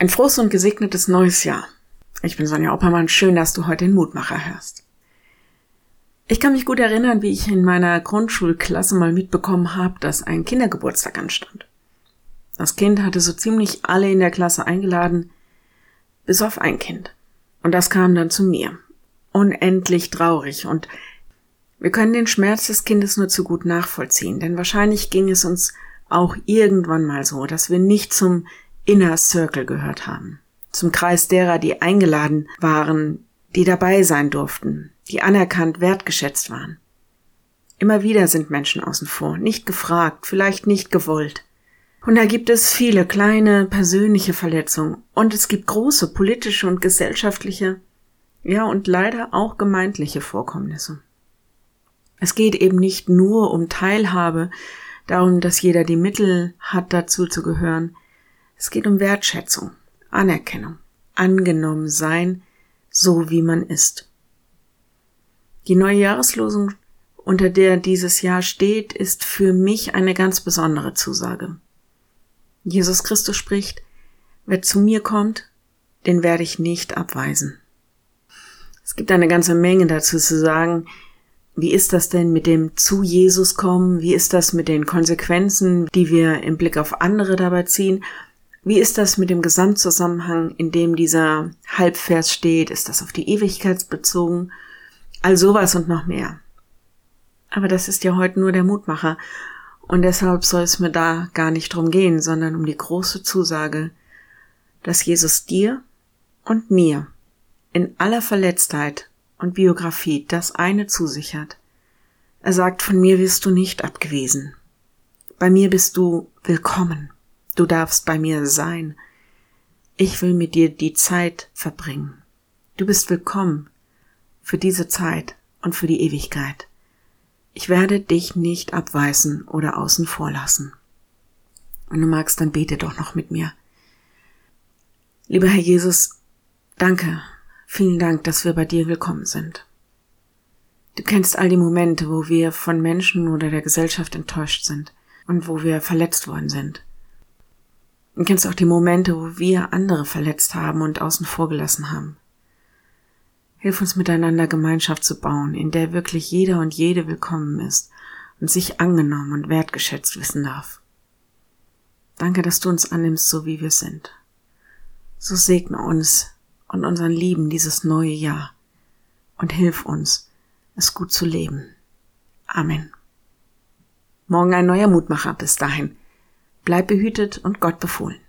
Ein frohes und gesegnetes neues Jahr. Ich bin Sonja Oppermann. Schön, dass du heute den Mutmacher hörst. Ich kann mich gut erinnern, wie ich in meiner Grundschulklasse mal mitbekommen habe, dass ein Kindergeburtstag anstand. Das Kind hatte so ziemlich alle in der Klasse eingeladen, bis auf ein Kind. Und das kam dann zu mir. Unendlich traurig und wir können den Schmerz des Kindes nur zu gut nachvollziehen, denn wahrscheinlich ging es uns auch irgendwann mal so, dass wir nicht zum Inner Circle gehört haben. Zum Kreis derer, die eingeladen waren, die dabei sein durften, die anerkannt wertgeschätzt waren. Immer wieder sind Menschen außen vor, nicht gefragt, vielleicht nicht gewollt. Und da gibt es viele kleine persönliche Verletzungen und es gibt große politische und gesellschaftliche, ja und leider auch gemeindliche Vorkommnisse. Es geht eben nicht nur um Teilhabe, darum, dass jeder die Mittel hat, dazu zu gehören. Es geht um Wertschätzung, Anerkennung, angenommen sein, so wie man ist. Die neue Jahreslosung, unter der dieses Jahr steht, ist für mich eine ganz besondere Zusage. Jesus Christus spricht, wer zu mir kommt, den werde ich nicht abweisen. Es gibt eine ganze Menge dazu zu sagen. Wie ist das denn mit dem zu Jesus kommen? Wie ist das mit den Konsequenzen, die wir im Blick auf andere dabei ziehen? Wie ist das mit dem Gesamtzusammenhang, in dem dieser Halbvers steht? Ist das auf die Ewigkeit bezogen? All sowas und noch mehr. Aber das ist ja heute nur der Mutmacher. Und deshalb soll es mir da gar nicht drum gehen, sondern um die große Zusage, dass Jesus dir und mir in aller Verletztheit und Biografie das eine zusichert. Er sagt, von mir wirst du nicht abgewiesen. Bei mir bist du willkommen. Du darfst bei mir sein. Ich will mit dir die Zeit verbringen. Du bist willkommen für diese Zeit und für die Ewigkeit. Ich werde dich nicht abweisen oder außen vor lassen. Wenn du magst, dann bete doch noch mit mir. Lieber Herr Jesus, danke, vielen Dank, dass wir bei dir willkommen sind. Du kennst all die Momente, wo wir von Menschen oder der Gesellschaft enttäuscht sind und wo wir verletzt worden sind. Und kennst auch die Momente, wo wir andere verletzt haben und außen vor gelassen haben. Hilf uns miteinander Gemeinschaft zu bauen, in der wirklich jeder und jede willkommen ist und sich angenommen und wertgeschätzt wissen darf. Danke, dass du uns annimmst, so wie wir sind. So segne uns und unseren Lieben dieses neue Jahr und hilf uns, es gut zu leben. Amen. Morgen ein neuer Mutmacher. Bis dahin. Bleib behütet und Gott befohlen.